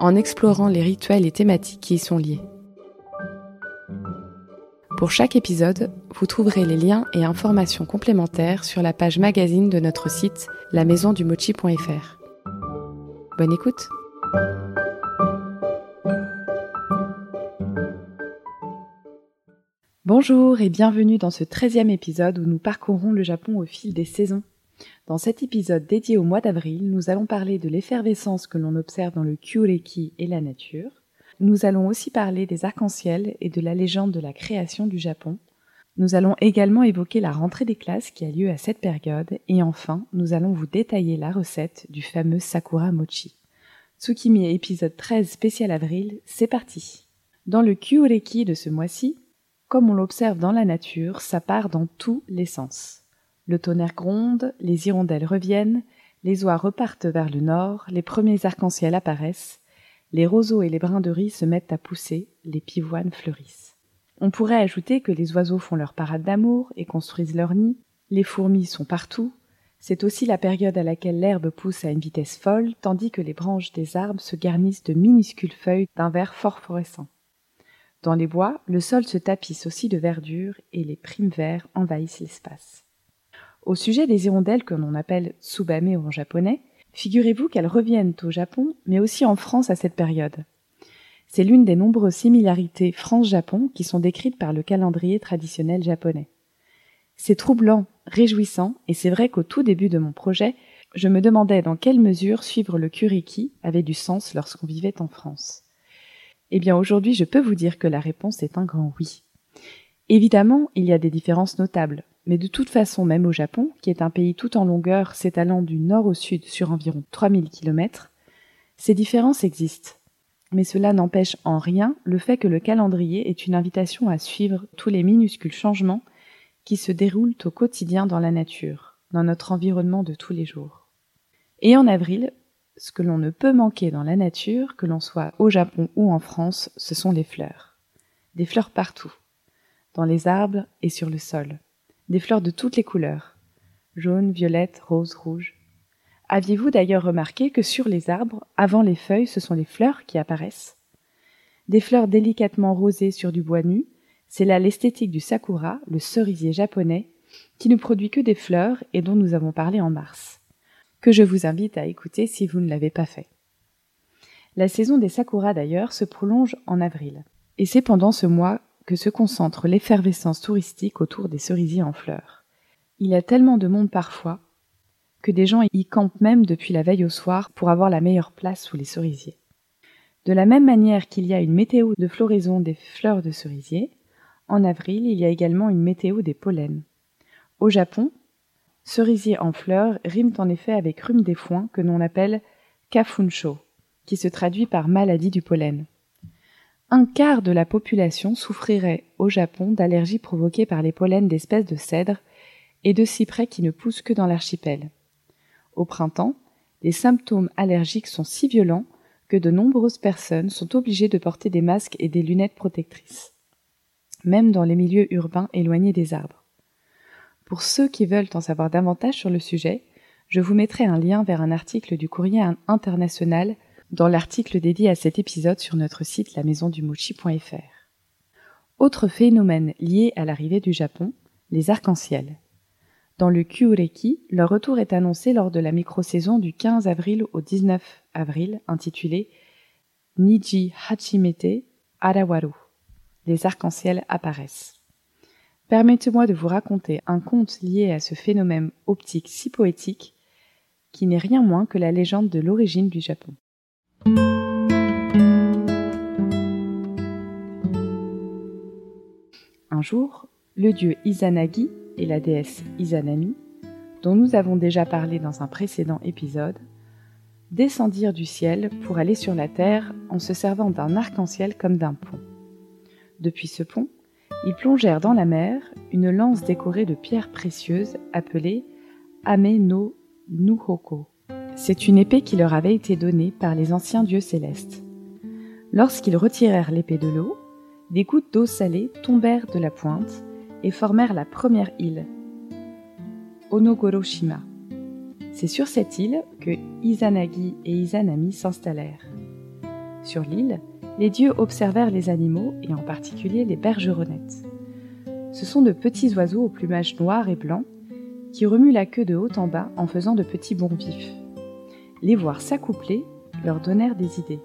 en explorant les rituels et thématiques qui y sont liés. Pour chaque épisode, vous trouverez les liens et informations complémentaires sur la page magazine de notre site lamaisondumochi.fr. Bonne écoute Bonjour et bienvenue dans ce 13e épisode où nous parcourons le Japon au fil des saisons. Dans cet épisode dédié au mois d'avril, nous allons parler de l'effervescence que l'on observe dans le Kyureki et la nature. Nous allons aussi parler des arcs-en-ciel et de la légende de la création du Japon. Nous allons également évoquer la rentrée des classes qui a lieu à cette période et enfin, nous allons vous détailler la recette du fameux Sakura Mochi. Tsukimi épisode 13 spécial avril, c'est parti. Dans le Kyureki de ce mois-ci, comme on l'observe dans la nature, ça part dans tous les sens. Le tonnerre gronde, les hirondelles reviennent, les oies repartent vers le nord, les premiers arcs-en-ciel apparaissent, les roseaux et les brins de riz se mettent à pousser, les pivoines fleurissent. On pourrait ajouter que les oiseaux font leur parade d'amour et construisent leur nid, les fourmis sont partout, c'est aussi la période à laquelle l'herbe pousse à une vitesse folle, tandis que les branches des arbres se garnissent de minuscules feuilles d'un vert phosphorescent. Dans les bois, le sol se tapisse aussi de verdure et les primes verts envahissent l'espace. Au sujet des hirondelles que l'on appelle tsubame en japonais, figurez-vous qu'elles reviennent au Japon, mais aussi en France à cette période. C'est l'une des nombreuses similarités France-Japon qui sont décrites par le calendrier traditionnel japonais. C'est troublant, réjouissant, et c'est vrai qu'au tout début de mon projet, je me demandais dans quelle mesure suivre le kuriki avait du sens lorsqu'on vivait en France. Eh bien aujourd'hui je peux vous dire que la réponse est un grand oui. Évidemment, il y a des différences notables, mais de toute façon, même au Japon, qui est un pays tout en longueur s'étalant du nord au sud sur environ 3000 km, ces différences existent. Mais cela n'empêche en rien le fait que le calendrier est une invitation à suivre tous les minuscules changements qui se déroulent au quotidien dans la nature, dans notre environnement de tous les jours. Et en avril, ce que l'on ne peut manquer dans la nature, que l'on soit au Japon ou en France, ce sont les fleurs. Des fleurs partout, dans les arbres et sur le sol des fleurs de toutes les couleurs jaune, violette, rose, rouge. Aviez-vous d'ailleurs remarqué que sur les arbres, avant les feuilles, ce sont les fleurs qui apparaissent? Des fleurs délicatement rosées sur du bois nu, c'est là l'esthétique du sakura, le cerisier japonais, qui ne produit que des fleurs et dont nous avons parlé en mars, que je vous invite à écouter si vous ne l'avez pas fait. La saison des sakuras d'ailleurs se prolonge en avril, et c'est pendant ce mois que se concentre l'effervescence touristique autour des cerisiers en fleurs. Il y a tellement de monde parfois que des gens y campent même depuis la veille au soir pour avoir la meilleure place sous les cerisiers. De la même manière qu'il y a une météo de floraison des fleurs de cerisier, en avril il y a également une météo des pollens. Au Japon, cerisier en fleurs rime en effet avec rhume des foins que l'on appelle kafunsho, qui se traduit par maladie du pollen. Un quart de la population souffrirait au Japon d'allergies provoquées par les pollens d'espèces de cèdre et de cyprès qui ne poussent que dans l'archipel. Au printemps, les symptômes allergiques sont si violents que de nombreuses personnes sont obligées de porter des masques et des lunettes protectrices, même dans les milieux urbains éloignés des arbres. Pour ceux qui veulent en savoir davantage sur le sujet, je vous mettrai un lien vers un article du courrier international dans l'article dédié à cet épisode sur notre site lamaisondumochi.fr. Autre phénomène lié à l'arrivée du Japon, les arcs-en-ciel. Dans le Kyureki, leur retour est annoncé lors de la micro-saison du 15 avril au 19 avril intitulée Niji Hachimete Arawaru. Les arcs-en-ciel apparaissent. Permettez-moi de vous raconter un conte lié à ce phénomène optique si poétique qui n'est rien moins que la légende de l'origine du Japon. Un jour, le dieu Izanagi et la déesse Izanami, dont nous avons déjà parlé dans un précédent épisode, descendirent du ciel pour aller sur la terre en se servant d'un arc-en-ciel comme d'un pont. Depuis ce pont, ils plongèrent dans la mer une lance décorée de pierres précieuses appelée Ame no Nuhoko. C'est une épée qui leur avait été donnée par les anciens dieux célestes. Lorsqu'ils retirèrent l'épée de l'eau, des gouttes d'eau salée tombèrent de la pointe et formèrent la première île, Onogoroshima. C'est sur cette île que Izanagi et Izanami s'installèrent. Sur l'île, les dieux observèrent les animaux et en particulier les bergeronnettes. Ce sont de petits oiseaux au plumage noir et blanc qui remuent la queue de haut en bas en faisant de petits bonds vifs. Les voir s'accoupler leur donnèrent des idées,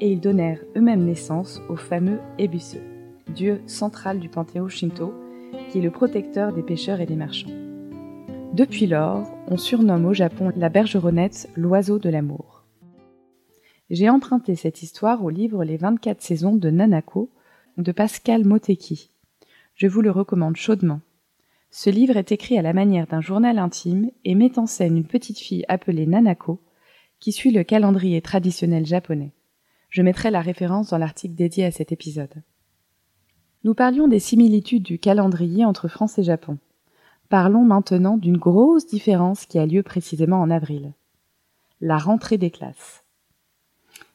et ils donnèrent eux-mêmes naissance au fameux Ebisu, dieu central du panthéon Shinto, qui est le protecteur des pêcheurs et des marchands. Depuis lors, on surnomme au Japon la bergeronnette l'oiseau de l'amour. J'ai emprunté cette histoire au livre Les 24 saisons de Nanako de Pascal Moteki. Je vous le recommande chaudement. Ce livre est écrit à la manière d'un journal intime et met en scène une petite fille appelée Nanako qui suit le calendrier traditionnel japonais. Je mettrai la référence dans l'article dédié à cet épisode. Nous parlions des similitudes du calendrier entre France et Japon. Parlons maintenant d'une grosse différence qui a lieu précisément en avril. La rentrée des classes.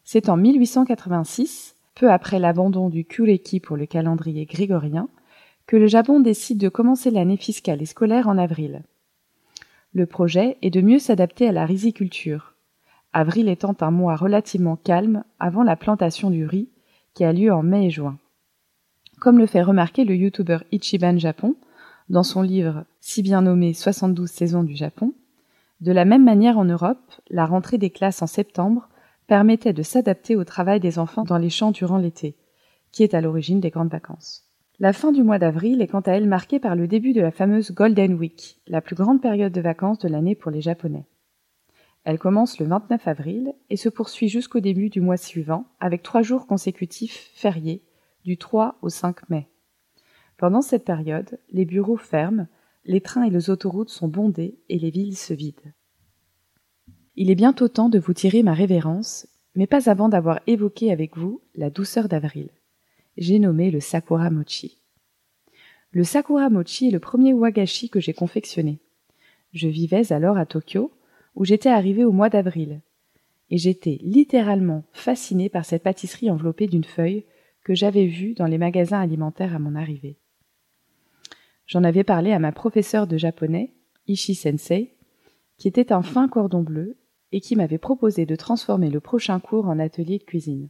C'est en 1886, peu après l'abandon du Kureki pour le calendrier grégorien, que le Japon décide de commencer l'année fiscale et scolaire en avril. Le projet est de mieux s'adapter à la riziculture, avril étant un mois relativement calme avant la plantation du riz qui a lieu en mai et juin. Comme le fait remarquer le youtubeur Ichiban Japon dans son livre si bien nommé 72 saisons du Japon, de la même manière en Europe, la rentrée des classes en septembre permettait de s'adapter au travail des enfants dans les champs durant l'été, qui est à l'origine des grandes vacances. La fin du mois d'avril est quant à elle marquée par le début de la fameuse Golden Week, la plus grande période de vacances de l'année pour les Japonais. Elle commence le 29 avril et se poursuit jusqu'au début du mois suivant, avec trois jours consécutifs fériés, du 3 au 5 mai. Pendant cette période, les bureaux ferment, les trains et les autoroutes sont bondés et les villes se vident. Il est bientôt temps de vous tirer ma révérence, mais pas avant d'avoir évoqué avec vous la douceur d'avril. J'ai nommé le Sakura Mochi. Le Sakura Mochi est le premier wagashi que j'ai confectionné. Je vivais alors à Tokyo, où j'étais arrivé au mois d'avril, et j'étais littéralement fasciné par cette pâtisserie enveloppée d'une feuille que j'avais vue dans les magasins alimentaires à mon arrivée. J'en avais parlé à ma professeure de japonais, Ishi Sensei, qui était un fin cordon bleu et qui m'avait proposé de transformer le prochain cours en atelier de cuisine.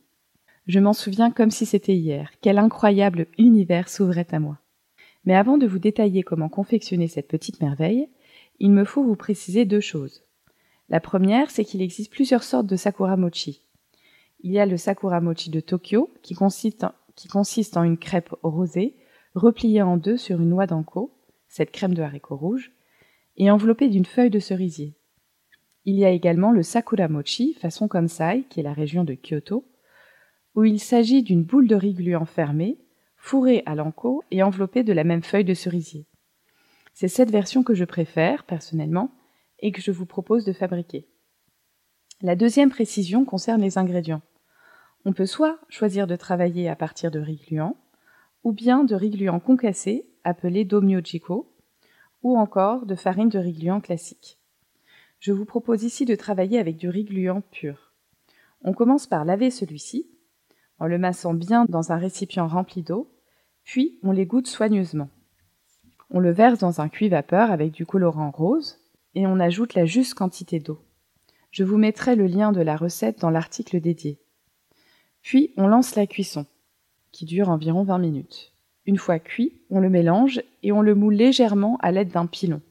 Je m'en souviens comme si c'était hier, quel incroyable univers s'ouvrait à moi. Mais avant de vous détailler comment confectionner cette petite merveille, il me faut vous préciser deux choses. La première, c'est qu'il existe plusieurs sortes de sakura mochi. Il y a le sakura mochi de Tokyo, qui consiste en, une crêpe rosée, repliée en deux sur une noix d'anko, cette crème de haricots rouges, et enveloppée d'une feuille de cerisier. Il y a également le Sakura Mochi, façon Kansai, qui est la région de Kyoto, où il s'agit d'une boule de riz gluant fermée, fourrée à l'anko et enveloppée de la même feuille de cerisier. C'est cette version que je préfère, personnellement, et que je vous propose de fabriquer. La deuxième précision concerne les ingrédients. On peut soit choisir de travailler à partir de riz gluant, ou bien de riz gluant concassé, appelé ou encore de farine de riz gluant classique. Je vous propose ici de travailler avec du riz gluant pur. On commence par laver celui-ci, en le massant bien dans un récipient rempli d'eau, puis on l'égoutte soigneusement. On le verse dans un cuit-vapeur avec du colorant rose, et on ajoute la juste quantité d'eau. Je vous mettrai le lien de la recette dans l'article dédié. Puis on lance la cuisson, qui dure environ 20 minutes. Une fois cuit, on le mélange et on le moule légèrement à l'aide d'un pilon.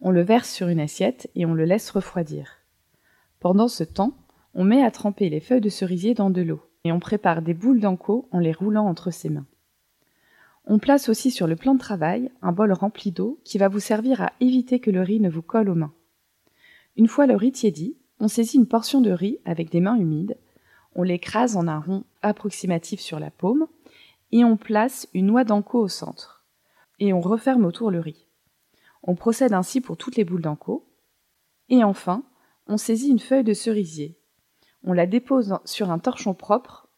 On le verse sur une assiette et on le laisse refroidir. Pendant ce temps, on met à tremper les feuilles de cerisier dans de l'eau et on prépare des boules d'anko en les roulant entre ses mains. On place aussi sur le plan de travail un bol rempli d'eau qui va vous servir à éviter que le riz ne vous colle aux mains. Une fois le riz tiédi, on saisit une portion de riz avec des mains humides, on l'écrase en un rond approximatif sur la paume et on place une noix d'anko au centre. Et on referme autour le riz. On procède ainsi pour toutes les boules d'anko. Et enfin, On saisit une feuille de cerisier. On la dépose sur un torchon propre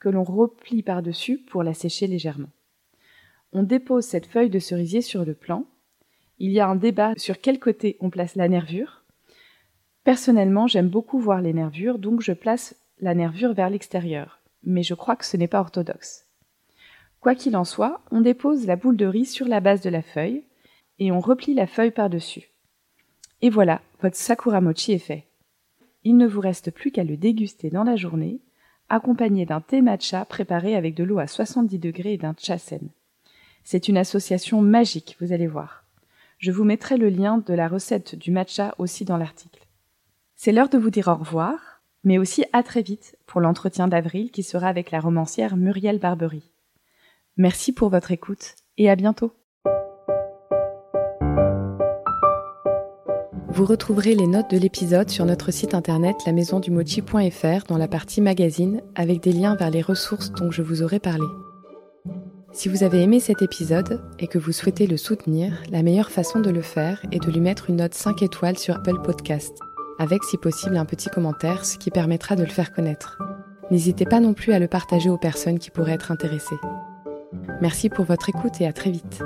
que l'on replie par-dessus pour la sécher légèrement. On dépose cette feuille de cerisier sur le plan. Il y a un débat sur quel côté on place la nervure. Personnellement, j'aime beaucoup voir les nervures, donc je place la nervure vers l'extérieur, mais je crois que ce n'est pas orthodoxe. Quoi qu'il en soit, on dépose la boule de riz sur la base de la feuille et on replie la feuille par-dessus. Et voilà, votre sakura mochi est fait. Il ne vous reste plus qu'à le déguster dans la journée, accompagné d'un thé matcha préparé avec de l'eau à 70 degrés et d'un chasen. C'est une association magique, vous allez voir. Je vous mettrai le lien de la recette du matcha aussi dans l'article. C'est l'heure de vous dire au revoir, mais aussi à très vite pour l'entretien d'avril qui sera avec la romancière Muriel Barbery. Merci pour votre écoute et à bientôt. Vous retrouverez les notes de l'épisode sur notre site internet lamaisondumochi.fr dans la partie magazine avec des liens vers les ressources dont je vous aurai parlé. Si vous avez aimé cet épisode et que vous souhaitez le soutenir, la meilleure façon de le faire est de lui mettre une note 5 étoiles sur Apple Podcast, avec si possible un petit commentaire, ce qui permettra de le faire connaître. N'hésitez pas non plus à le partager aux personnes qui pourraient être intéressées. Merci pour votre écoute et à très vite.